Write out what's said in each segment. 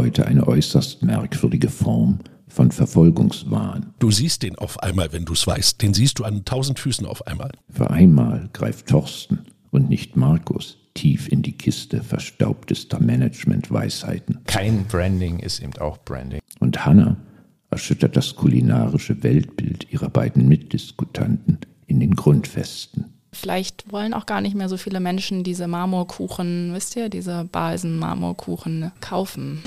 Heute eine äußerst merkwürdige Form von Verfolgungswahn. Du siehst den auf einmal, wenn du es weißt. Den siehst du an tausend Füßen auf einmal. Für einmal greift Thorsten und nicht Markus tief in die Kiste verstaubtester Management-Weisheiten. Kein Branding ist eben auch Branding. Und Hannah erschüttert das kulinarische Weltbild ihrer beiden Mitdiskutanten in den Grundfesten. Vielleicht wollen auch gar nicht mehr so viele Menschen diese Marmorkuchen, wisst ihr, diese Balsen-Marmorkuchen kaufen.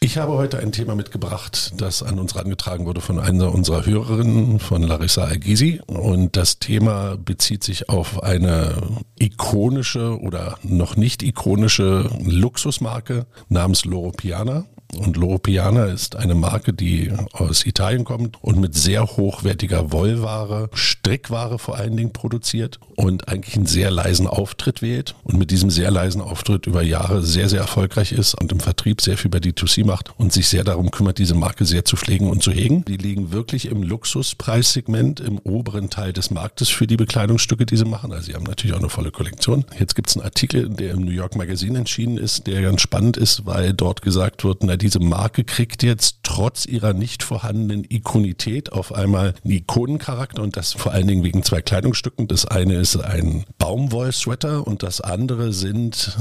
Ich habe heute ein Thema mitgebracht, das an uns herangetragen wurde von einer unserer Hörerinnen, von Larissa Algisi. Und das Thema bezieht sich auf eine ikonische oder noch nicht ikonische Luxusmarke namens Loro Piana. Und Loro Piana ist eine Marke, die aus Italien kommt und mit sehr hochwertiger Wollware, Strickware vor allen Dingen produziert und eigentlich einen sehr leisen Auftritt wählt und mit diesem sehr leisen Auftritt über Jahre sehr, sehr erfolgreich ist und im Vertrieb sehr viel bei D2C macht und sich sehr darum kümmert, diese Marke sehr zu pflegen und zu hegen. Die liegen wirklich im Luxuspreissegment im oberen Teil des Marktes für die Bekleidungsstücke, die sie machen. Also sie haben natürlich auch eine volle Kollektion. Jetzt gibt es einen Artikel, der im New York Magazine entschieden ist, der ganz spannend ist, weil dort gesagt wird, na, diese Marke kriegt jetzt trotz ihrer nicht vorhandenen Ikonität auf einmal einen Ikonencharakter und das vor allen Dingen wegen zwei Kleidungsstücken. Das eine ist ein Baumwollsweater und das andere sind,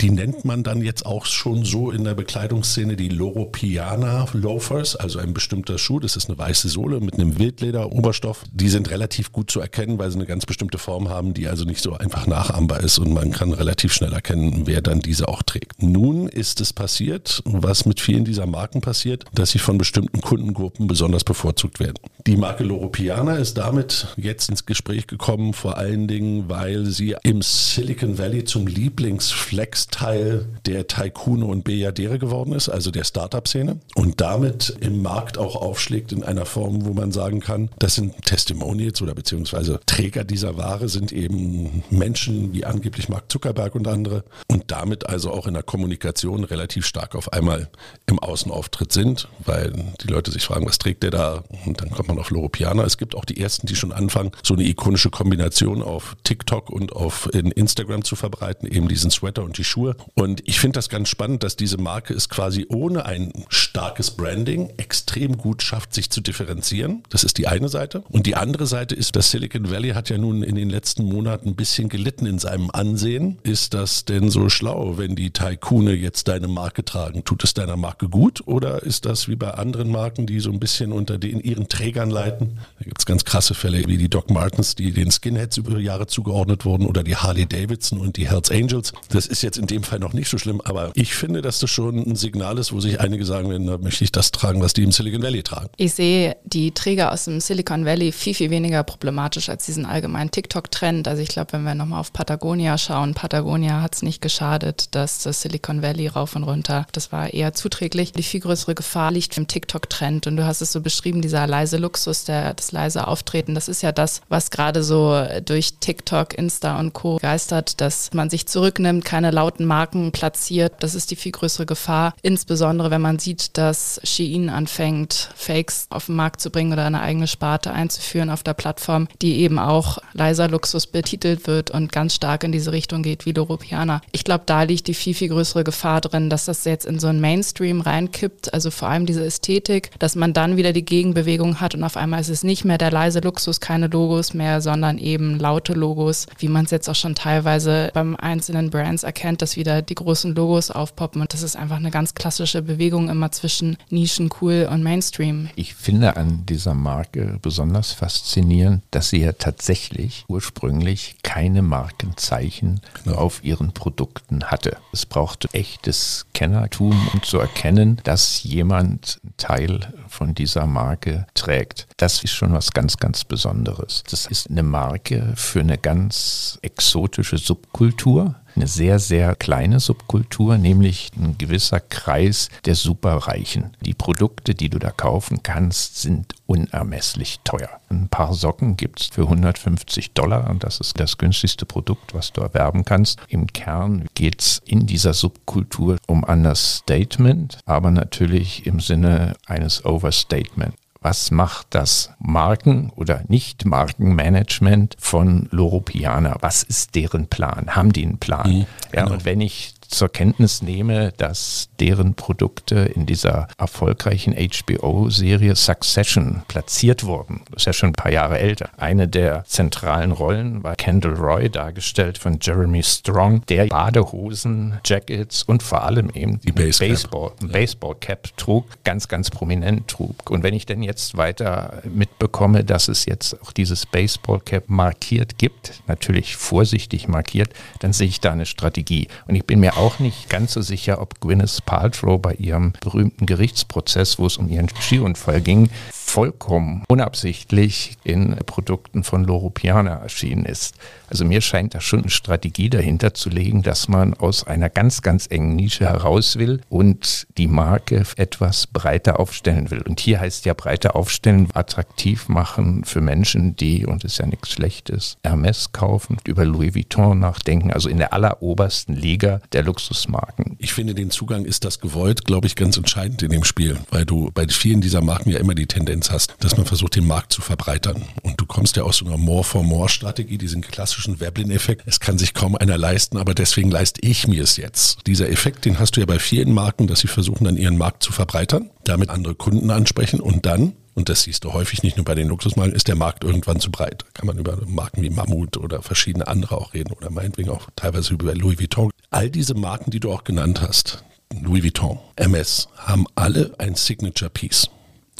die nennt man dann jetzt auch schon so in der Bekleidungsszene die Loro Piana Loafers, also ein bestimmter Schuh. Das ist eine weiße Sohle mit einem Wildleder-Oberstoff. Die sind relativ gut zu erkennen, weil sie eine ganz bestimmte Form haben, die also nicht so einfach nachahmbar ist und man kann relativ schnell erkennen, wer dann diese auch trägt. Nun ist es passiert, was mit vielen dieser Marken passiert, dass sie von bestimmten Kundengruppen besonders bevorzugt werden. Die Marke Loro Piana ist damit jetzt ins Gespräch gekommen, vor Dingen, weil sie im Silicon Valley zum Lieblingsflex-Teil der Taikune und Bejadere geworden ist, also der Startup-Szene und damit im Markt auch aufschlägt in einer Form, wo man sagen kann, das sind Testimonials oder beziehungsweise Träger dieser Ware sind eben Menschen wie angeblich Mark Zuckerberg und andere und damit also auch in der Kommunikation relativ stark auf einmal im Außenauftritt sind, weil die Leute sich fragen, was trägt der da? Und dann kommt man auf Loro Piana. Es gibt auch die ersten, die schon anfangen, so eine ikonische Kombination auf TikTok und auf in Instagram zu verbreiten, eben diesen Sweater und die Schuhe. Und ich finde das ganz spannend, dass diese Marke es quasi ohne ein starkes Branding extrem gut schafft, sich zu differenzieren. Das ist die eine Seite. Und die andere Seite ist, dass Silicon Valley hat ja nun in den letzten Monaten ein bisschen gelitten in seinem Ansehen. Ist das denn so schlau, wenn die Taikune jetzt deine Marke tragen? Tut es deiner Marke gut oder ist das wie bei anderen Marken, die so ein bisschen unter den ihren Trägern leiten? Da gibt es ganz krasse Fälle wie die Doc Martens, die den Skinheads über Jahre zugeordnet wurden oder die Harley Davidson und die Hells Angels. Das ist jetzt in dem Fall noch nicht so schlimm, aber ich finde, dass das schon ein Signal ist, wo sich einige sagen werden, da möchte ich das tragen, was die im Silicon Valley tragen. Ich sehe die Träger aus dem Silicon Valley viel, viel weniger problematisch als diesen allgemeinen TikTok-Trend. Also ich glaube, wenn wir nochmal auf Patagonia schauen, Patagonia hat es nicht geschadet, dass das Silicon Valley rauf und runter, das war eher zuträglich. Die viel größere Gefahr liegt im TikTok-Trend und du hast es so beschrieben, dieser leise Luxus, der, das leise Auftreten, das ist ja das, was gerade so durch TikTok, Insta und Co. geistert, dass man sich zurücknimmt, keine lauten Marken platziert. Das ist die viel größere Gefahr, insbesondere wenn man sieht, dass Shein anfängt, Fakes auf den Markt zu bringen oder eine eigene Sparte einzuführen auf der Plattform, die eben auch leiser Luxus betitelt wird und ganz stark in diese Richtung geht wie Loropiana. Ich glaube, da liegt die viel, viel größere Gefahr drin, dass das jetzt in so ein Mainstream reinkippt, also vor allem diese Ästhetik, dass man dann wieder die Gegenbewegung hat und auf einmal ist es nicht mehr der leise Luxus, keine Logos mehr, sondern eben laute Logos, wie man es jetzt auch schon teilweise beim einzelnen Brands erkennt, dass wieder die großen Logos aufpoppen und das ist einfach eine ganz klassische Bewegung immer zwischen Nischen, cool und Mainstream. Ich finde an dieser Marke besonders faszinierend, dass sie ja tatsächlich ursprünglich keine Markenzeichen genau. auf ihren Produkten hatte. Es brauchte echtes Kennertum, um zu erkennen, dass jemand Teil von dieser Marke trägt. Das ist schon was ganz, ganz Besonderes. Das ist eine Marke für eine ganz exotische Subkultur eine sehr, sehr kleine Subkultur, nämlich ein gewisser Kreis der Superreichen. Die Produkte, die du da kaufen kannst, sind unermesslich teuer. Ein paar Socken gibt es für 150 Dollar und das ist das günstigste Produkt, was du erwerben kannst. Im Kern geht es in dieser Subkultur um Understatement, aber natürlich im Sinne eines Overstatement. Was macht das Marken- oder Nicht-Markenmanagement von Loropiana? Was ist deren Plan? Haben die einen Plan? Mhm, ja, genau. und wenn ich zur Kenntnis nehme, dass deren Produkte in dieser erfolgreichen HBO-Serie Succession platziert wurden. Das ist ja schon ein paar Jahre älter. Eine der zentralen Rollen war Kendall Roy, dargestellt von Jeremy Strong, der Badehosen, Jackets und vor allem eben die Baseball, ja. Baseball Cap trug, ganz, ganz prominent trug. Und wenn ich denn jetzt weiter mitbekomme, dass es jetzt auch dieses Baseball Cap markiert gibt, natürlich vorsichtig markiert, dann sehe ich da eine Strategie. Und ich bin mir auch nicht ganz so sicher, ob Gwyneth Paltrow bei ihrem berühmten Gerichtsprozess, wo es um ihren Skiunfall ging, vollkommen unabsichtlich in Produkten von Loro Piana erschienen ist. Also mir scheint da schon eine Strategie dahinter zu legen, dass man aus einer ganz, ganz engen Nische heraus will und die Marke etwas breiter aufstellen will. Und hier heißt ja breiter aufstellen, attraktiv machen für Menschen, die, und das ist ja nichts Schlechtes, Hermes kaufen, über Louis Vuitton nachdenken, also in der allerobersten Liga der Luxusmarken. Ich finde, den Zugang ist das gewollt, glaube ich, ganz entscheidend in dem Spiel, weil du bei vielen dieser Marken ja immer die Tendenz hast, dass man versucht, den Markt zu verbreitern. Und du kommst ja aus so einer More-for-More-Strategie, diesen klassischen Weblin-Effekt. Es kann sich kaum einer leisten, aber deswegen leiste ich mir es jetzt. Dieser Effekt, den hast du ja bei vielen Marken, dass sie versuchen, dann ihren Markt zu verbreitern, damit andere Kunden ansprechen und dann und das siehst du häufig nicht nur bei den Luxusmarken, ist der Markt irgendwann zu breit. Da kann man über Marken wie Mammut oder verschiedene andere auch reden oder meinetwegen auch teilweise über Louis Vuitton. All diese Marken, die du auch genannt hast, Louis Vuitton, MS, haben alle ein Signature Piece.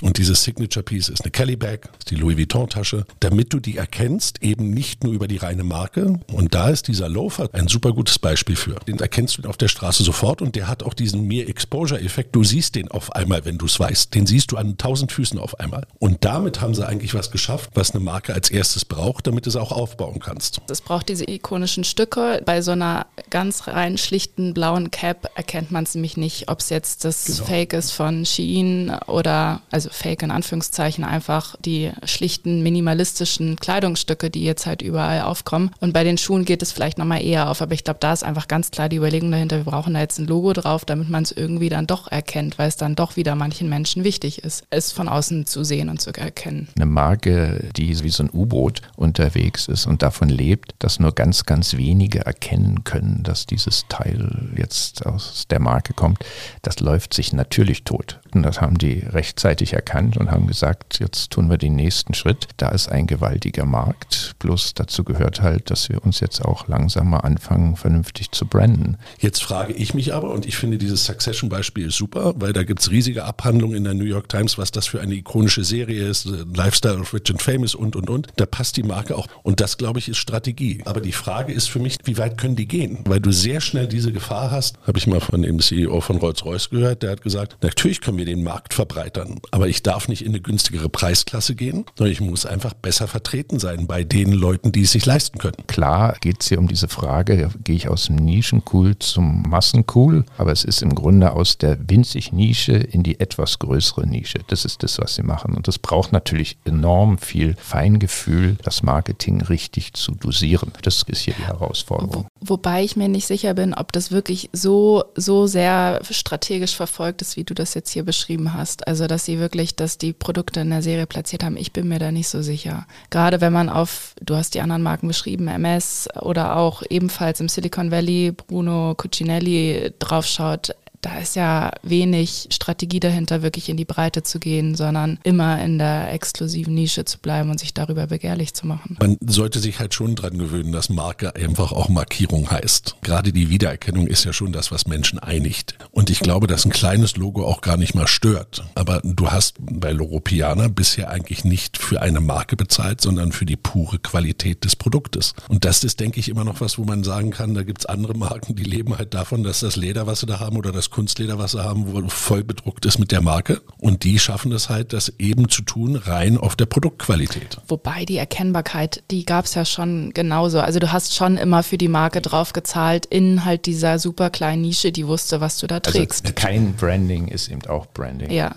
Und dieses Signature Piece ist eine Kelly Bag, die Louis Vuitton Tasche, damit du die erkennst, eben nicht nur über die reine Marke. Und da ist dieser Loafer ein super gutes Beispiel für. Den erkennst du auf der Straße sofort und der hat auch diesen Mere Exposure Effekt. Du siehst den auf einmal, wenn du es weißt. Den siehst du an tausend Füßen auf einmal. Und damit haben sie eigentlich was geschafft, was eine Marke als erstes braucht, damit du es auch aufbauen kannst. Es braucht diese ikonischen Stücke. Bei so einer ganz rein schlichten blauen Cap erkennt man es nämlich nicht, ob es jetzt das genau. Fake ist von Shein oder also also Fake in Anführungszeichen, einfach die schlichten, minimalistischen Kleidungsstücke, die jetzt halt überall aufkommen. Und bei den Schuhen geht es vielleicht nochmal eher auf, aber ich glaube, da ist einfach ganz klar die Überlegung dahinter, wir brauchen da jetzt ein Logo drauf, damit man es irgendwie dann doch erkennt, weil es dann doch wieder manchen Menschen wichtig ist, es von außen zu sehen und zu erkennen. Eine Marke, die wie so ein U-Boot unterwegs ist und davon lebt, dass nur ganz, ganz wenige erkennen können, dass dieses Teil jetzt aus der Marke kommt, das läuft sich natürlich tot. Und das haben die rechtzeitig erkannt und haben gesagt, jetzt tun wir den nächsten Schritt. Da ist ein gewaltiger Markt. Plus dazu gehört halt, dass wir uns jetzt auch langsam mal anfangen, vernünftig zu branden. Jetzt frage ich mich aber, und ich finde dieses Succession-Beispiel super, weil da gibt es riesige Abhandlungen in der New York Times, was das für eine ikonische Serie ist, Lifestyle of Rich and Famous und, und, und. Da passt die Marke auch. Und das, glaube ich, ist Strategie. Aber die Frage ist für mich, wie weit können die gehen? Weil du sehr schnell diese Gefahr hast, habe ich mal von dem CEO von Rolls-Royce gehört, der hat gesagt, natürlich können wir den Markt verbreitern, aber ich darf nicht in eine günstigere Preisklasse gehen, sondern ich muss einfach besser vertreten sein bei den Leuten, die es sich leisten können. Klar geht es hier um diese Frage, gehe ich aus dem Nischencool zum Massencool, aber es ist im Grunde aus der winzig Nische in die etwas größere Nische. Das ist das, was sie machen. Und das braucht natürlich enorm viel Feingefühl, das Marketing richtig zu dosieren. Das ist hier die Herausforderung. Wo, wobei ich mir nicht sicher bin, ob das wirklich so, so sehr strategisch verfolgt ist, wie du das jetzt hier beschrieben hast. Also, dass sie wirklich dass die Produkte in der Serie platziert haben. Ich bin mir da nicht so sicher. Gerade wenn man auf, du hast die anderen Marken beschrieben, MS oder auch ebenfalls im Silicon Valley Bruno Cucinelli draufschaut, da ist ja wenig Strategie dahinter, wirklich in die Breite zu gehen, sondern immer in der exklusiven Nische zu bleiben und sich darüber begehrlich zu machen. Man sollte sich halt schon dran gewöhnen, dass Marke einfach auch Markierung heißt. Gerade die Wiedererkennung ist ja schon das, was Menschen einigt. Und ich glaube, dass ein kleines Logo auch gar nicht mal stört. Aber du hast bei Loropiana bisher eigentlich nicht für eine Marke bezahlt, sondern für die pure Qualität des Produktes. Und das ist, denke ich, immer noch was, wo man sagen kann, da gibt es andere Marken, die leben halt davon, dass das Leder, was sie da haben oder das Kunstleder, was sie haben, wo voll bedruckt ist mit der Marke. Und die schaffen es halt, das eben zu tun, rein auf der Produktqualität. Wobei die Erkennbarkeit, die gab es ja schon genauso. Also du hast schon immer für die Marke drauf gezahlt, in halt dieser super kleinen Nische, die wusste, was du da trägst. Also kein Branding ist eben auch Branding. Ja.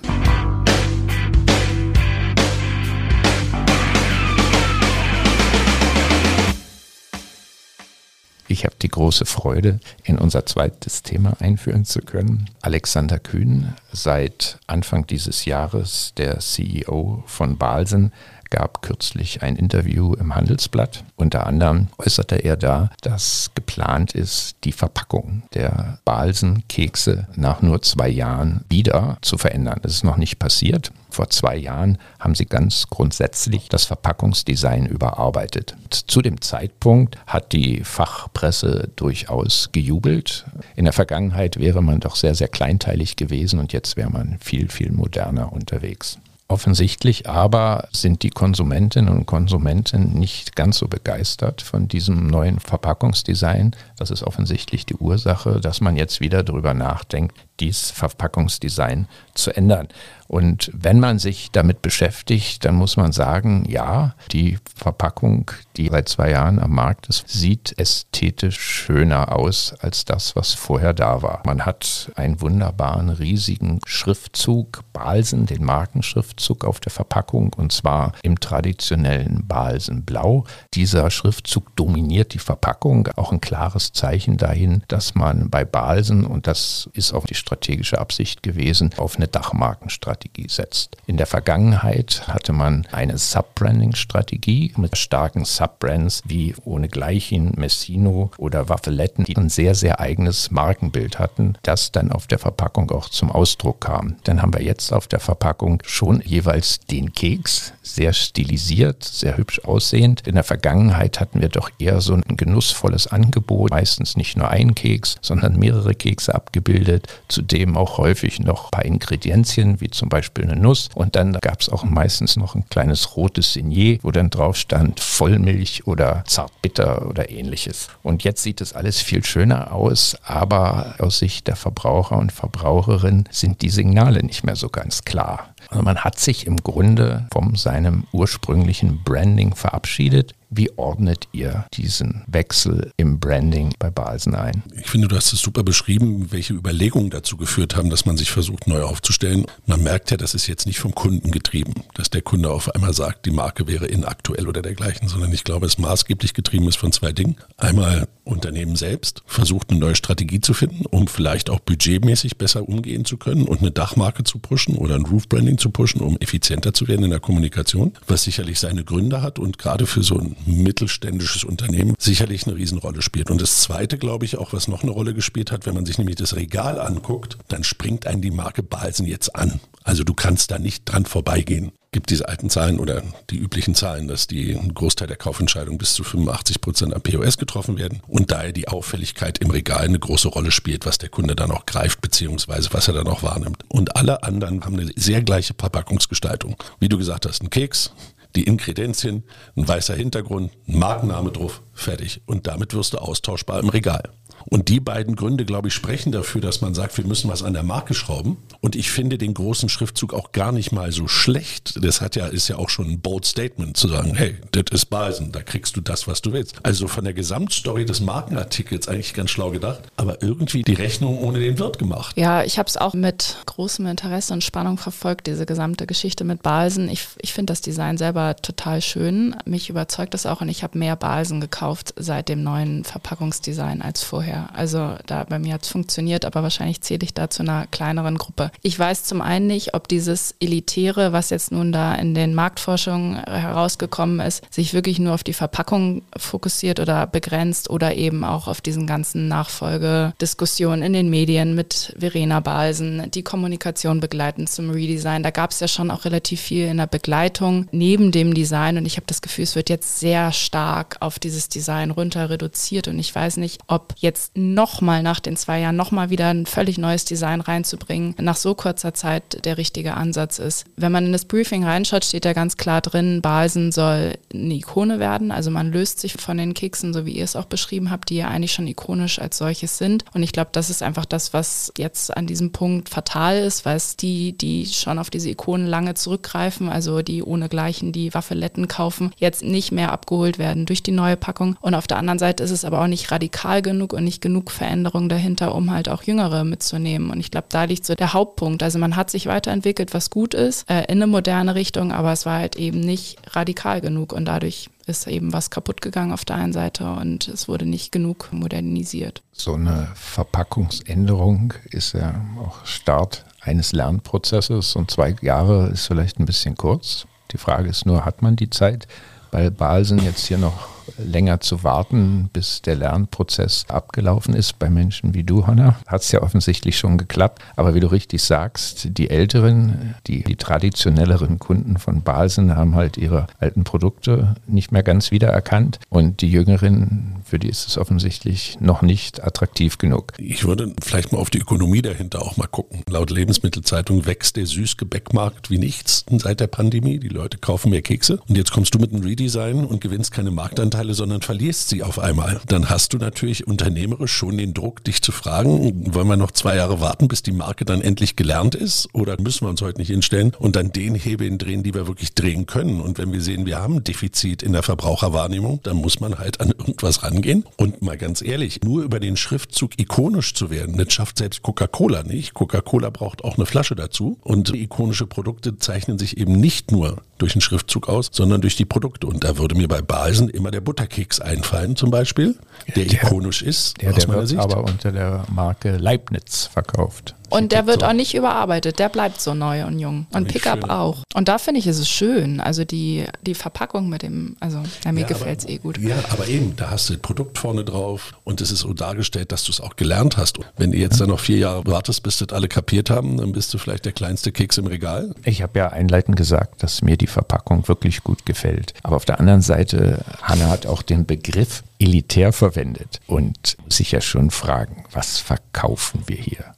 Ich habe die große Freude, in unser zweites Thema einführen zu können. Alexander Kühn, seit Anfang dieses Jahres der CEO von Balsen, gab kürzlich ein Interview im Handelsblatt. Unter anderem äußerte er da, dass geplant ist, die Verpackung der Balsenkekse nach nur zwei Jahren wieder zu verändern. Das ist noch nicht passiert. Vor zwei Jahren haben sie ganz grundsätzlich das Verpackungsdesign überarbeitet. Zu dem Zeitpunkt hat die Fachpresse durchaus gejubelt. In der Vergangenheit wäre man doch sehr, sehr kleinteilig gewesen und jetzt wäre man viel, viel moderner unterwegs. Offensichtlich aber sind die Konsumentinnen und Konsumenten nicht ganz so begeistert von diesem neuen Verpackungsdesign. Das ist offensichtlich die Ursache, dass man jetzt wieder darüber nachdenkt, dieses Verpackungsdesign zu ändern. Und wenn man sich damit beschäftigt, dann muss man sagen, ja, die Verpackung, die seit zwei Jahren am Markt ist, sieht ästhetisch schöner aus als das, was vorher da war. Man hat einen wunderbaren, riesigen Schriftzug, Balsen, den Markenschriftzug auf der Verpackung, und zwar im traditionellen Balsenblau. Dieser Schriftzug dominiert die Verpackung, auch ein klares Zeichen dahin, dass man bei Balsen, und das ist auch die strategische Absicht gewesen, auf eine Dachmarkenstrategie Strategie setzt. In der Vergangenheit hatte man eine Subbranding-Strategie mit starken Subbrands wie ohnegleichen Messino oder Waffeletten, die ein sehr, sehr eigenes Markenbild hatten, das dann auf der Verpackung auch zum Ausdruck kam. Dann haben wir jetzt auf der Verpackung schon jeweils den Keks, sehr stilisiert, sehr hübsch aussehend. In der Vergangenheit hatten wir doch eher so ein genussvolles Angebot, meistens nicht nur ein Keks, sondern mehrere Kekse abgebildet, zudem auch häufig noch ein paar Ingredienzien wie zum Beispiel eine Nuss. Und dann gab es auch meistens noch ein kleines rotes Signet, wo dann drauf stand Vollmilch oder Zartbitter oder ähnliches. Und jetzt sieht es alles viel schöner aus, aber aus Sicht der Verbraucher und Verbraucherin sind die Signale nicht mehr so ganz klar. Also man hat sich im Grunde von seinem ursprünglichen Branding verabschiedet. Wie ordnet ihr diesen Wechsel im Branding bei Balsen ein? Ich finde, du hast es super beschrieben, welche Überlegungen dazu geführt haben, dass man sich versucht, neu aufzustellen. Man merkt ja, das ist jetzt nicht vom Kunden getrieben, dass der Kunde auf einmal sagt, die Marke wäre inaktuell oder dergleichen, sondern ich glaube, es maßgeblich getrieben ist von zwei Dingen. Einmal Unternehmen selbst versucht, eine neue Strategie zu finden, um vielleicht auch budgetmäßig besser umgehen zu können und eine Dachmarke zu pushen oder ein Roof Branding zu pushen, um effizienter zu werden in der Kommunikation, was sicherlich seine Gründe hat und gerade für so ein mittelständisches Unternehmen sicherlich eine Riesenrolle spielt. Und das Zweite, glaube ich, auch was noch eine Rolle gespielt hat, wenn man sich nämlich das Regal anguckt, dann springt einen die Marke Balsen jetzt an. Also du kannst da nicht dran vorbeigehen gibt diese alten Zahlen oder die üblichen Zahlen, dass die ein Großteil der Kaufentscheidungen bis zu 85 Prozent am POS getroffen werden und daher die Auffälligkeit im Regal eine große Rolle spielt, was der Kunde dann auch greift beziehungsweise was er dann auch wahrnimmt. Und alle anderen haben eine sehr gleiche Verpackungsgestaltung. Wie du gesagt hast, ein Keks, die Inkredenzien, ein weißer Hintergrund, ein Markenname drauf, fertig. Und damit wirst du austauschbar im Regal. Und die beiden Gründe, glaube ich, sprechen dafür, dass man sagt, wir müssen was an der Marke schrauben. Und ich finde den großen Schriftzug auch gar nicht mal so schlecht. Das hat ja, ist ja auch schon ein bold Statement zu sagen, hey, das ist Balsen, da kriegst du das, was du willst. Also von der Gesamtstory des Markenartikels eigentlich ganz schlau gedacht, aber irgendwie die Rechnung ohne den Wirt gemacht. Ja, ich habe es auch mit großem Interesse und Spannung verfolgt, diese gesamte Geschichte mit Balsen. Ich, ich finde das Design selber total schön. Mich überzeugt das auch und ich habe mehr Balsen gekauft seit dem neuen Verpackungsdesign als vorher. Also da bei mir hat es funktioniert, aber wahrscheinlich zähle ich da zu einer kleineren Gruppe. Ich weiß zum einen nicht, ob dieses Elitäre, was jetzt nun da in den Marktforschungen herausgekommen ist, sich wirklich nur auf die Verpackung fokussiert oder begrenzt oder eben auch auf diesen ganzen Nachfolgediskussionen in den Medien mit Verena Balsen, die Kommunikation begleiten zum Redesign. Da gab es ja schon auch relativ viel in der Begleitung neben dem Design und ich habe das Gefühl, es wird jetzt sehr stark auf dieses Design runter reduziert und ich weiß nicht, ob jetzt nochmal nach den zwei Jahren nochmal wieder ein völlig neues Design reinzubringen, nach so kurzer Zeit der richtige Ansatz ist. Wenn man in das Briefing reinschaut, steht da ganz klar drin, Balsen soll eine Ikone werden. Also man löst sich von den Keksen, so wie ihr es auch beschrieben habt, die ja eigentlich schon ikonisch als solches sind. Und ich glaube, das ist einfach das, was jetzt an diesem Punkt fatal ist, weil es die, die schon auf diese Ikonen lange zurückgreifen, also die ohnegleichen, die Waffeletten kaufen, jetzt nicht mehr abgeholt werden durch die neue Packung. Und auf der anderen Seite ist es aber auch nicht radikal genug und nicht genug Veränderung dahinter, um halt auch Jüngere mitzunehmen. Und ich glaube, da liegt so der Hauptpunkt. Also man hat sich weiterentwickelt, was gut ist, äh, in eine moderne Richtung, aber es war halt eben nicht radikal genug und dadurch ist eben was kaputt gegangen auf der einen Seite und es wurde nicht genug modernisiert. So eine Verpackungsänderung ist ja auch Start eines Lernprozesses und zwei Jahre ist vielleicht ein bisschen kurz. Die Frage ist nur, hat man die Zeit? Bei Balsen jetzt hier noch länger zu warten, bis der Lernprozess abgelaufen ist. Bei Menschen wie du, Hanna, hat es ja offensichtlich schon geklappt. Aber wie du richtig sagst, die älteren, die, die traditionelleren Kunden von Balsen haben halt ihre alten Produkte nicht mehr ganz wiedererkannt. Und die jüngeren, für die ist es offensichtlich noch nicht attraktiv genug. Ich würde vielleicht mal auf die Ökonomie dahinter auch mal gucken. Laut Lebensmittelzeitung wächst der Süßgebäckmarkt wie nichts seit der Pandemie. Die Leute kaufen mehr Kekse. Und jetzt kommst du mit einem Redesign und gewinnst keine Marktanteile Anteile, sondern verlierst sie auf einmal, dann hast du natürlich unternehmerisch schon den Druck, dich zu fragen, wollen wir noch zwei Jahre warten, bis die Marke dann endlich gelernt ist oder müssen wir uns heute nicht hinstellen und dann den Hebeln drehen, die wir wirklich drehen können. Und wenn wir sehen, wir haben ein Defizit in der Verbraucherwahrnehmung, dann muss man halt an irgendwas rangehen. Und mal ganz ehrlich, nur über den Schriftzug ikonisch zu werden, das schafft selbst Coca-Cola nicht. Coca-Cola braucht auch eine Flasche dazu. Und ikonische Produkte zeichnen sich eben nicht nur durch den Schriftzug aus, sondern durch die Produkte. Und da würde mir bei Balsen immer der Butterkeks einfallen zum Beispiel, der, der ikonisch ist. Der, der wird Sicht. aber unter der Marke Leibniz verkauft. Und der wird so. auch nicht überarbeitet, der bleibt so neu und jung. Und Pickup auch. Und da finde ich, ist es schön. Also die, die Verpackung mit dem, also ja, mir ja, gefällt es eh gut. Ja, aber eben, da hast du das Produkt vorne drauf und es ist so dargestellt, dass du es auch gelernt hast. Wenn du jetzt dann noch vier Jahre wartest, bis das alle kapiert haben, dann bist du vielleicht der kleinste Keks im Regal. Ich habe ja einleitend gesagt, dass mir die Verpackung wirklich gut gefällt. Aber auf der anderen Seite, Hanna hat auch den Begriff elitär verwendet und sich ja schon fragen, was verkaufen wir hier?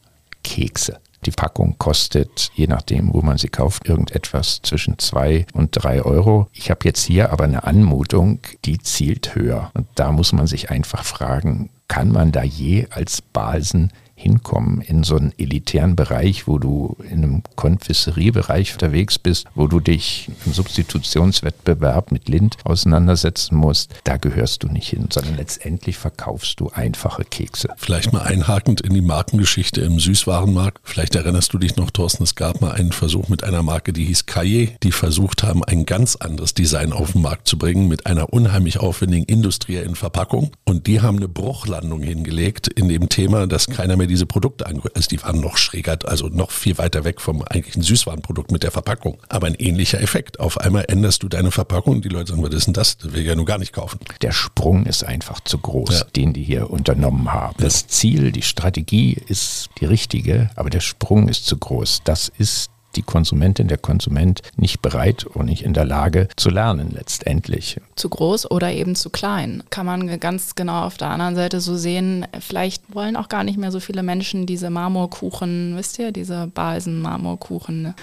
Kekse. Die Packung kostet, je nachdem, wo man sie kauft, irgendetwas zwischen zwei und drei Euro. Ich habe jetzt hier aber eine Anmutung, die zielt höher. Und da muss man sich einfach fragen, kann man da je als Balsen hinkommen in so einen elitären Bereich, wo du in einem Konfisseriebereich unterwegs bist, wo du dich im Substitutionswettbewerb mit Lind auseinandersetzen musst, da gehörst du nicht hin, sondern letztendlich verkaufst du einfache Kekse. Vielleicht mal einhakend in die Markengeschichte im Süßwarenmarkt. Vielleicht erinnerst du dich noch, Thorsten, es gab mal einen Versuch mit einer Marke, die hieß Kaye, die versucht haben, ein ganz anderes Design auf den Markt zu bringen mit einer unheimlich aufwendigen industriellen Verpackung. Und die haben eine Bruchlandung hingelegt in dem Thema, dass keiner mehr diese Produkte angehört. Also die waren noch schräger, also noch viel weiter weg vom eigentlichen Süßwarenprodukt mit der Verpackung. Aber ein ähnlicher Effekt. Auf einmal änderst du deine Verpackung und die Leute sagen, was ist denn das? Das will ich ja nur gar nicht kaufen. Der Sprung ist einfach zu groß, ja. den die hier unternommen haben. Das Ziel, die Strategie ist die richtige, aber der Sprung ist zu groß. Das ist die Konsumentin, der Konsument nicht bereit und nicht in der Lage zu lernen letztendlich. Zu groß oder eben zu klein. Kann man ganz genau auf der anderen Seite so sehen, vielleicht wollen auch gar nicht mehr so viele Menschen diese Marmorkuchen, wisst ihr, diese Balsen-Marmorkuchen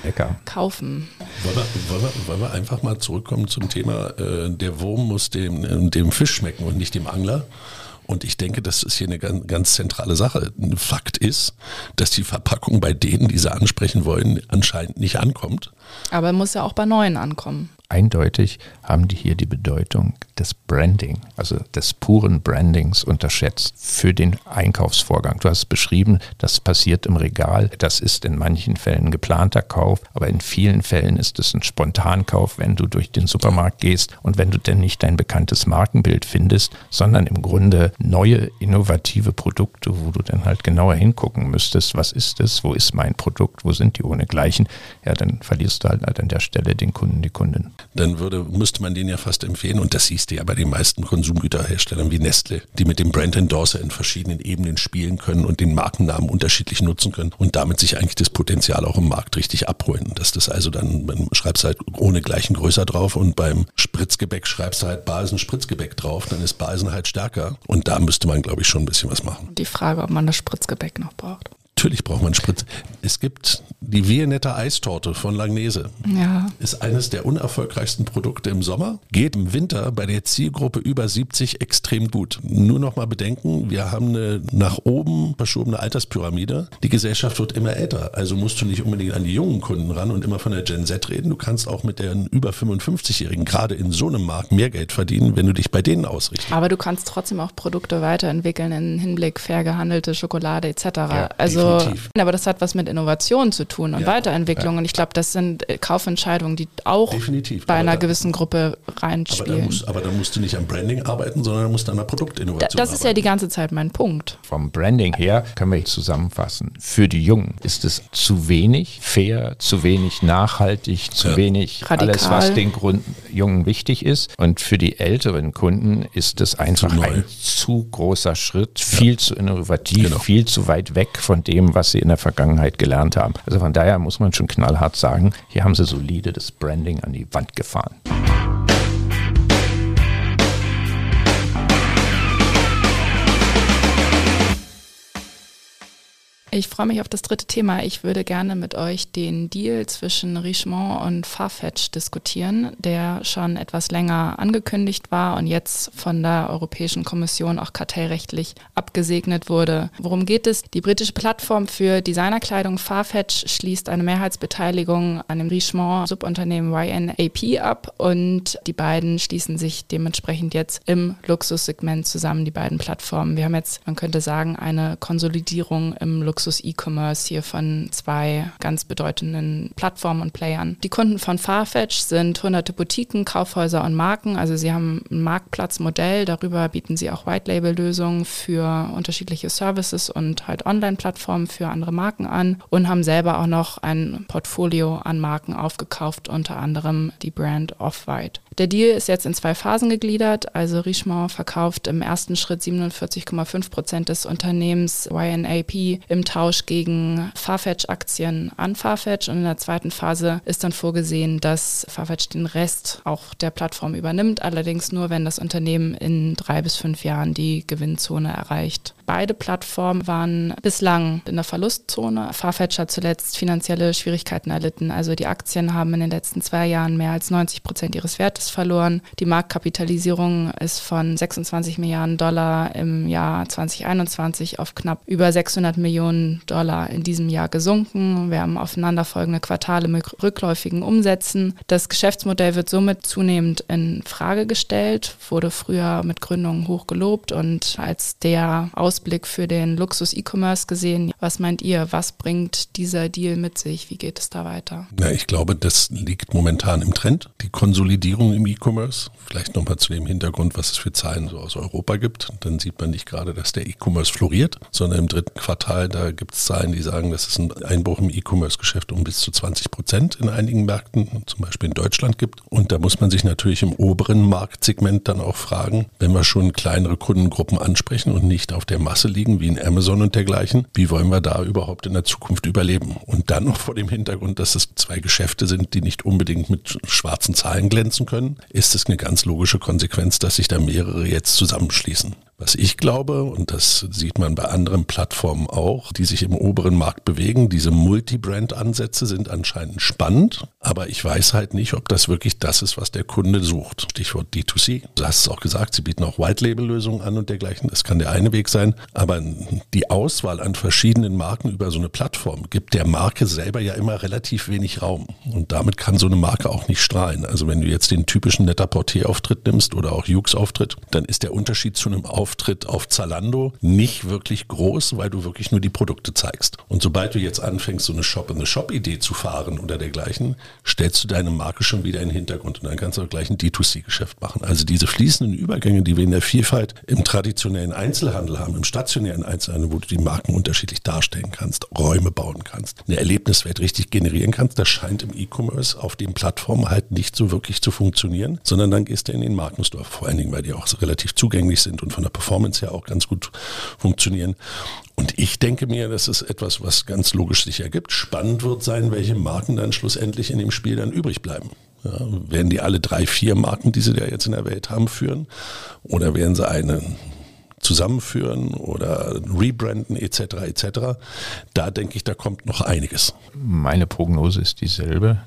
kaufen. Wollen wir, wollen, wir, wollen wir, einfach mal zurückkommen zum Thema, äh, der Wurm muss dem, dem Fisch schmecken und nicht dem Angler? Und ich denke, das ist hier eine ganz, ganz zentrale Sache. Ein Fakt ist, dass die Verpackung bei denen, die sie ansprechen wollen, anscheinend nicht ankommt. Aber muss ja auch bei neuen ankommen eindeutig haben die hier die Bedeutung des Branding, also des puren Brandings unterschätzt für den Einkaufsvorgang. Du hast beschrieben, das passiert im Regal. Das ist in manchen Fällen geplanter Kauf, aber in vielen Fällen ist es ein Spontankauf, wenn du durch den Supermarkt gehst und wenn du denn nicht dein bekanntes Markenbild findest, sondern im Grunde neue, innovative Produkte, wo du dann halt genauer hingucken müsstest, was ist es, wo ist mein Produkt, wo sind die ohnegleichen, ja, dann verlierst du halt an der Stelle den Kunden, die Kundin dann würde, müsste man den ja fast empfehlen. Und das siehst du ja bei den meisten Konsumgüterherstellern wie Nestle, die mit dem Brand Endorser in verschiedenen Ebenen spielen können und den Markennamen unterschiedlich nutzen können und damit sich eigentlich das Potenzial auch im Markt richtig abholen. Dass das also dann, man schreibst halt ohne gleichen größer drauf und beim Spritzgebäck schreibst du halt Basen Spritzgebäck drauf, dann ist Basen halt stärker. Und da müsste man, glaube ich, schon ein bisschen was machen. Die Frage, ob man das Spritzgebäck noch braucht. Natürlich braucht man Spritz. Es gibt die Viennetter Eistorte von Langnese. Ja. Ist eines der unerfolgreichsten Produkte im Sommer. Geht im Winter bei der Zielgruppe über 70 extrem gut. Nur noch mal bedenken, wir haben eine nach oben verschobene Alterspyramide. Die Gesellschaft wird immer älter. Also musst du nicht unbedingt an die jungen Kunden ran und immer von der Gen Z reden. Du kannst auch mit den über 55-Jährigen gerade in so einem Markt mehr Geld verdienen, wenn du dich bei denen ausrichtest. Aber du kannst trotzdem auch Produkte weiterentwickeln im Hinblick fair gehandelte Schokolade etc. Ja, also, definitiv. aber das hat was mit Innovation zu tun und Ja, Weiterentwicklung. Und ich glaube, das sind äh, Kaufentscheidungen, die auch Definitiv. bei Aber einer da- gewissen Gruppe Aber da, reinspielen. musst, aber da musst du nicht am Branding arbeiten, sondern da musst du an der Da, Produktinnovation das ist ja arbeiten. die ganze Zeit mein Punkt. Vom Branding her können wir zusammenfassen. Für die Jungen ist es zu wenig fair, zu wenig nachhaltig, zu Ja. wenig Radikal. alles, was den Grund, Jungen wichtig ist. Und für die älteren Kunden ist es einfach neu. ein zu großer Schritt, viel zu innovativ, Genau. viel zu weit weg von dem, was sie in der Vergangenheit gelernt haben. Also von daher muss man schon knallhart sagen, hier haben sie solide das Branding an die Wand gefahren. Ich freue mich auf das dritte Thema. Ich würde gerne mit euch den Deal zwischen Richemont und Farfetch diskutieren, der schon etwas länger angekündigt war und jetzt von der Europäischen Kommission auch kartellrechtlich abgesegnet wurde. Worum geht es? Die britische Plattform für Designerkleidung Farfetch schließt eine Mehrheitsbeteiligung an dem Richemont-Subunternehmen YNAP ab und die beiden schließen sich dementsprechend jetzt im Luxussegment zusammen, die beiden Plattformen. Wir haben jetzt, man könnte sagen, eine Konsolidierung im Luxus-E-Commerce hier von zwei ganz bedeutenden Plattformen und Playern. Die Kunden von Farfetch sind hunderte Boutiquen, Kaufhäuser und Marken. Also sie haben ein Marktplatzmodell. Darüber bieten sie auch White-Label-Lösungen für unterschiedliche Services und halt Online-Plattformen für andere Marken an und haben selber auch noch ein Portfolio an Marken aufgekauft, unter anderem die Brand Off-White. Der Deal ist jetzt in zwei Phasen gegliedert. Also Richemont verkauft im ersten Schritt 47,5 Prozent des Unternehmens YNAP im Tausch gegen Farfetch-Aktien an Farfetch. Und in der zweiten Phase ist dann vorgesehen, dass Farfetch den Rest auch der Plattform übernimmt. Allerdings nur, wenn das Unternehmen in drei bis fünf Jahren die Gewinnzone erreicht. Beide Plattformen waren bislang in der Verlustzone. Farfetch hat zuletzt finanzielle Schwierigkeiten erlitten. Also die Aktien haben in den letzten zwei Jahren mehr als 90 Prozent ihres Wertes verloren. Die Marktkapitalisierung ist von 26 Milliarden Dollar im Jahr 2021 auf knapp über 600 Millionen Dollar in diesem Jahr gesunken. Wir haben aufeinanderfolgende Quartale mit rückläufigen Umsätzen. Das Geschäftsmodell wird somit zunehmend in Frage gestellt, wurde früher mit Gründungen hoch gelobt und als der Ausblick für den Luxus-E-Commerce gesehen. Was meint ihr? Was bringt dieser Deal mit sich? Wie geht es da weiter? Ja, ich glaube, das liegt momentan im Trend. Die Konsolidierung im E-Commerce. Vielleicht nochmal zu dem Hintergrund, was es für Zahlen so aus Europa gibt. Dann sieht man nicht gerade, dass der E-Commerce floriert, sondern im dritten Quartal, da gibt es Zahlen, die sagen, dass es einen Einbruch im E-Commerce-Geschäft um bis zu 20 Prozent in einigen Märkten, zum Beispiel in Deutschland gibt. Und da muss man sich natürlich im oberen Marktsegment dann auch fragen, wenn wir schon kleinere Kundengruppen ansprechen und nicht auf der Masse liegen, wie in Amazon und dergleichen, wie wollen wir da überhaupt in der Zukunft überleben? Und dann noch vor dem Hintergrund, dass es zwei Geschäfte sind, die nicht unbedingt mit schwarzen Zahlen glänzen können, ist es eine ganz logische Konsequenz, dass sich da mehrere jetzt zusammenschließen. Was ich glaube, und das sieht man bei anderen Plattformen auch, die sich im oberen Markt bewegen, diese Multi-Brand-Ansätze sind anscheinend spannend, aber ich weiß halt nicht, ob das wirklich das ist, was der Kunde sucht. Stichwort D2C. Du hast es auch gesagt, sie bieten auch White-Label-Lösungen an und dergleichen. Das kann der eine Weg sein, aber die Auswahl an verschiedenen Marken über so eine Plattform gibt der Marke selber ja immer relativ wenig Raum. Und damit kann so eine Marke auch nicht strahlen. Also wenn du jetzt den typischen netter Portier-Auftritt nimmst oder auch Jux-Auftritt, dann ist der Unterschied zu einem Auftritt auf Zalando nicht wirklich groß, weil du wirklich nur die Produkte zeigst. Und sobald du jetzt anfängst, so eine Shop-in-the-Shop-Idee zu fahren oder dergleichen, stellst du deine Marke schon wieder in den Hintergrund und dann kannst du auch gleich ein D2C-Geschäft machen. Also diese fließenden Übergänge, die wir in der Vielfalt im traditionellen Einzelhandel haben, im stationären Einzelhandel, wo du die Marken unterschiedlich darstellen kannst, Räume bauen kannst, eine Erlebniswelt richtig generieren kannst, das scheint im E-Commerce auf den Plattformen halt nicht so wirklich zu funktionieren, sondern dann gehst du in den Markenstore, vor allen Dingen, weil die auch so relativ zugänglich sind und von der Performance her auch ganz gut funktionieren. Und ich denke mir, das ist etwas, was ganz logisch sich ergibt. Spannend wird sein, welche Marken dann schlussendlich in dem Spiel dann übrig bleiben. Ja, werden die alle drei, vier Marken, die sie da jetzt in der Welt haben, führen? Oder werden sie eine zusammenführen oder rebranden etc. etc. Da denke ich, da kommt noch einiges. Meine Prognose ist dieselbe.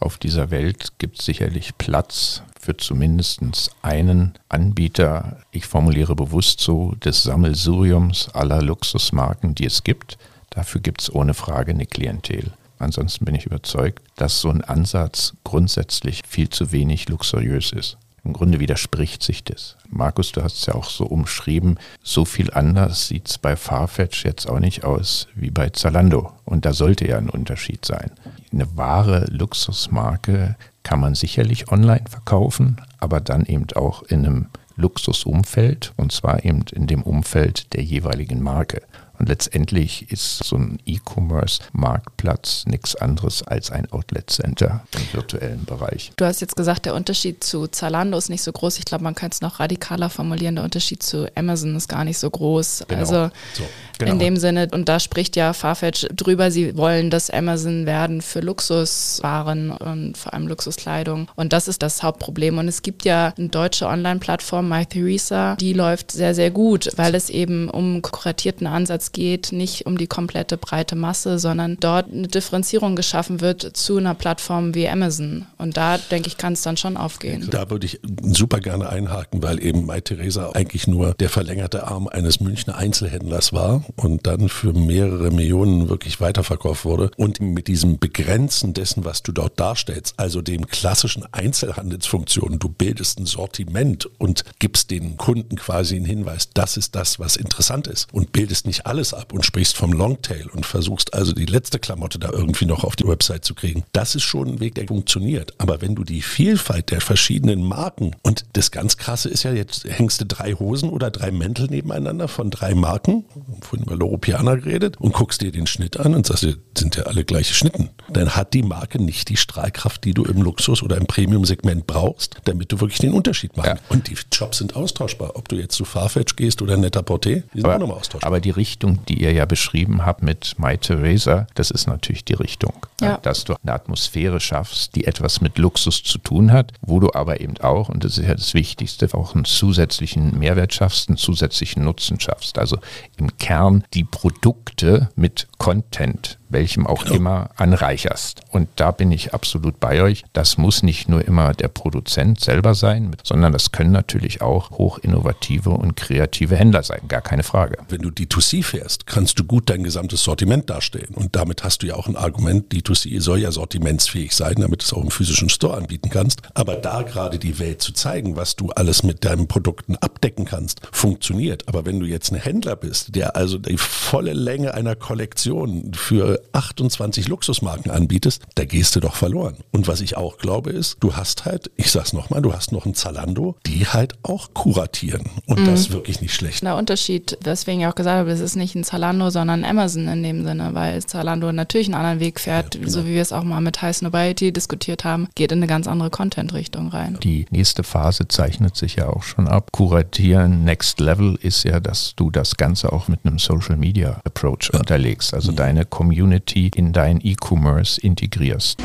Auf dieser Welt gibt es sicherlich Platz für zumindest einen Anbieter, ich formuliere bewusst so, des Sammelsuriums aller Luxusmarken, die es gibt. Dafür gibt es ohne Frage eine Klientel. Ansonsten bin ich überzeugt, dass so ein Ansatz grundsätzlich viel zu wenig luxuriös ist. Im Grunde widerspricht sich das. Markus, du hast es ja auch so umschrieben, so viel anders sieht es bei Farfetch jetzt auch nicht aus wie bei Zalando. Und da sollte ja ein Unterschied sein. Eine wahre Luxusmarke kann man sicherlich online verkaufen, aber dann eben auch in einem Luxusumfeld und zwar eben in dem Umfeld der jeweiligen Marke. Und letztendlich ist so ein E-Commerce-Marktplatz nichts anderes als ein Outlet-Center im virtuellen Bereich. Du hast jetzt gesagt, der Unterschied zu Zalando ist nicht so groß. Ich glaube, man kann es noch radikaler formulieren. Der Unterschied zu Amazon ist gar nicht so groß. Genau. Also so, genau. in dem Sinne, und da spricht ja Farfetch drüber, sie wollen das Amazon werden für Luxuswaren und vor allem Luxuskleidung. Und das ist das Hauptproblem. Und es gibt ja eine deutsche Online-Plattform, MyTheresa, die läuft sehr, sehr gut, weil es eben um kuratierten Ansatz geht, nicht um die komplette breite Masse, sondern dort eine Differenzierung geschaffen wird zu einer Plattform wie Amazon. Und da, denke ich, kann es dann schon aufgehen. Da würde ich super gerne einhaken, weil eben Mai Theresa eigentlich nur der verlängerte Arm eines Münchner Einzelhändlers war und dann für mehrere Millionen wirklich weiterverkauft wurde. Und mit diesem Begrenzen dessen, was du dort darstellst, also dem klassischen Einzelhandelsfunktionen, du bildest ein Sortiment und gibst den Kunden quasi einen Hinweis, das ist das, was interessant ist und bildest nicht alle alles ab und sprichst vom Longtail und versuchst also die letzte Klamotte da irgendwie noch auf die Website zu kriegen. Das ist schon ein Weg, der funktioniert. Aber wenn du die Vielfalt der verschiedenen Marken und das ganz krasse ist ja, jetzt hängst du drei Hosen oder drei Mäntel nebeneinander von drei Marken, vorhin über Europäer geredet, und guckst dir den Schnitt an und sagst, sind ja alle gleiche Schnitten. Dann hat die Marke nicht die Strahlkraft, die du im Luxus- oder im Premium-Segment brauchst, damit du wirklich den Unterschied machst. Ja. Und die Jobs sind austauschbar. Ob du jetzt zu Farfetch gehst oder Netter Porté, die sind aber, auch nochmal austauschbar. Aber die Richtung die ihr ja beschrieben habt mit My Theresa, das ist natürlich die Richtung. Ja. Dass du eine Atmosphäre schaffst, die etwas mit Luxus zu tun hat, wo du aber eben auch, und das ist ja das Wichtigste, auch einen zusätzlichen Mehrwert schaffst, einen zusätzlichen Nutzen schaffst. Also im Kern die Produkte mit Content welchem auch genau. immer, anreicherst. Und da bin ich absolut bei euch. Das muss nicht nur immer der Produzent selber sein, sondern das können natürlich auch hochinnovative und kreative Händler sein. Gar keine Frage. Wenn du D2C fährst, kannst du gut dein gesamtes Sortiment darstellen. Und damit hast du ja auch ein Argument, D2C soll ja sortimentsfähig sein, damit du es auch im physischen Store anbieten kannst. Aber da gerade die Welt zu zeigen, was du alles mit deinen Produkten abdecken kannst, funktioniert. Aber wenn du jetzt ein Händler bist, der also die volle Länge einer Kollektion für 28 Luxusmarken anbietest, da gehst du doch verloren. Und was ich auch glaube ist, du hast halt, ich sag's nochmal, du hast noch ein Zalando, die halt auch kuratieren. Und mhm. das ist wirklich nicht schlecht. Der Unterschied, weswegen ich auch gesagt habe, es ist nicht ein Zalando, sondern Amazon in dem Sinne, weil Zalando natürlich einen anderen Weg fährt, ja, genau. so wie wir es auch mal mit High Snobiety diskutiert haben, geht in eine ganz andere Content-Richtung rein. Die nächste Phase zeichnet sich ja auch schon ab. Kuratieren, Next Level ist ja, dass du das Ganze auch mit einem Social Media Approach ja. unterlegst. Also mhm. deine Community Community in dein E-Commerce integrierst.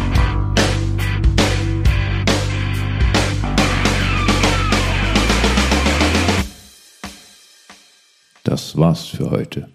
Das war's für heute.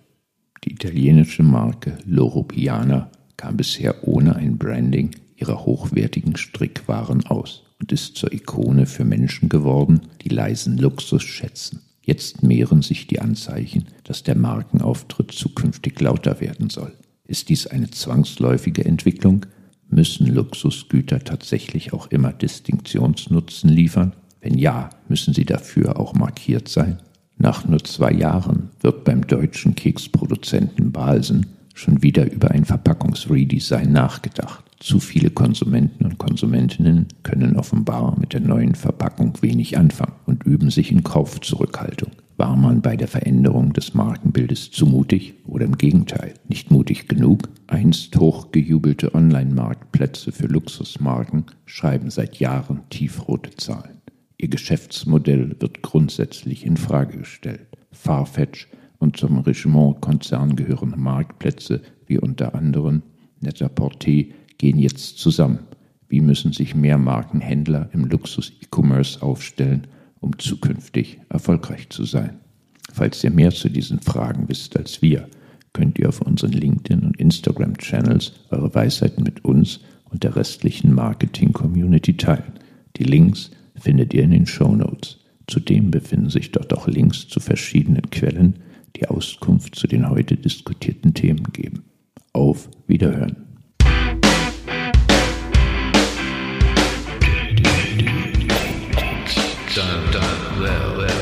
Die italienische Marke Loro Piana kam bisher ohne ein Branding ihrer hochwertigen Strickwaren aus und ist zur Ikone für Menschen geworden, die leisen Luxus schätzen. Jetzt mehren sich die Anzeichen, dass der Markenauftritt zukünftig lauter werden soll. Ist dies eine zwangsläufige Entwicklung? Müssen Luxusgüter tatsächlich auch immer Distinktionsnutzen liefern? Wenn ja, müssen sie dafür auch markiert sein? Nach nur zwei Jahren wird beim deutschen Keksproduzenten Balsen schon wieder über ein Verpackungsredesign nachgedacht. Zu viele Konsumenten und Konsumentinnen können offenbar mit der neuen Verpackung wenig anfangen und üben sich in Kaufzurückhaltung. War man bei der Veränderung des Markenbildes zu mutig oder im Gegenteil nicht mutig genug? Einst hochgejubelte Online-Marktplätze für Luxusmarken schreiben seit Jahren tiefrote Zahlen. Ihr Geschäftsmodell wird grundsätzlich in Frage gestellt. Farfetch und zum Richemont-Konzern gehörende Marktplätze wie unter anderem Net-a-Porter gehen jetzt zusammen. Wie müssen sich mehr Markenhändler im Luxus-E-Commerce aufstellen, um zukünftig erfolgreich zu sein. Falls ihr mehr zu diesen Fragen wisst als wir, könnt ihr auf unseren LinkedIn- und Instagram-Channels eure Weisheiten mit uns und der restlichen Marketing-Community teilen. Die Links findet ihr in den Show Notes. Zudem befinden sich dort auch Links zu verschiedenen Quellen, die Auskunft zu den heute diskutierten Themen geben. Auf Wiederhören. done, done well. well.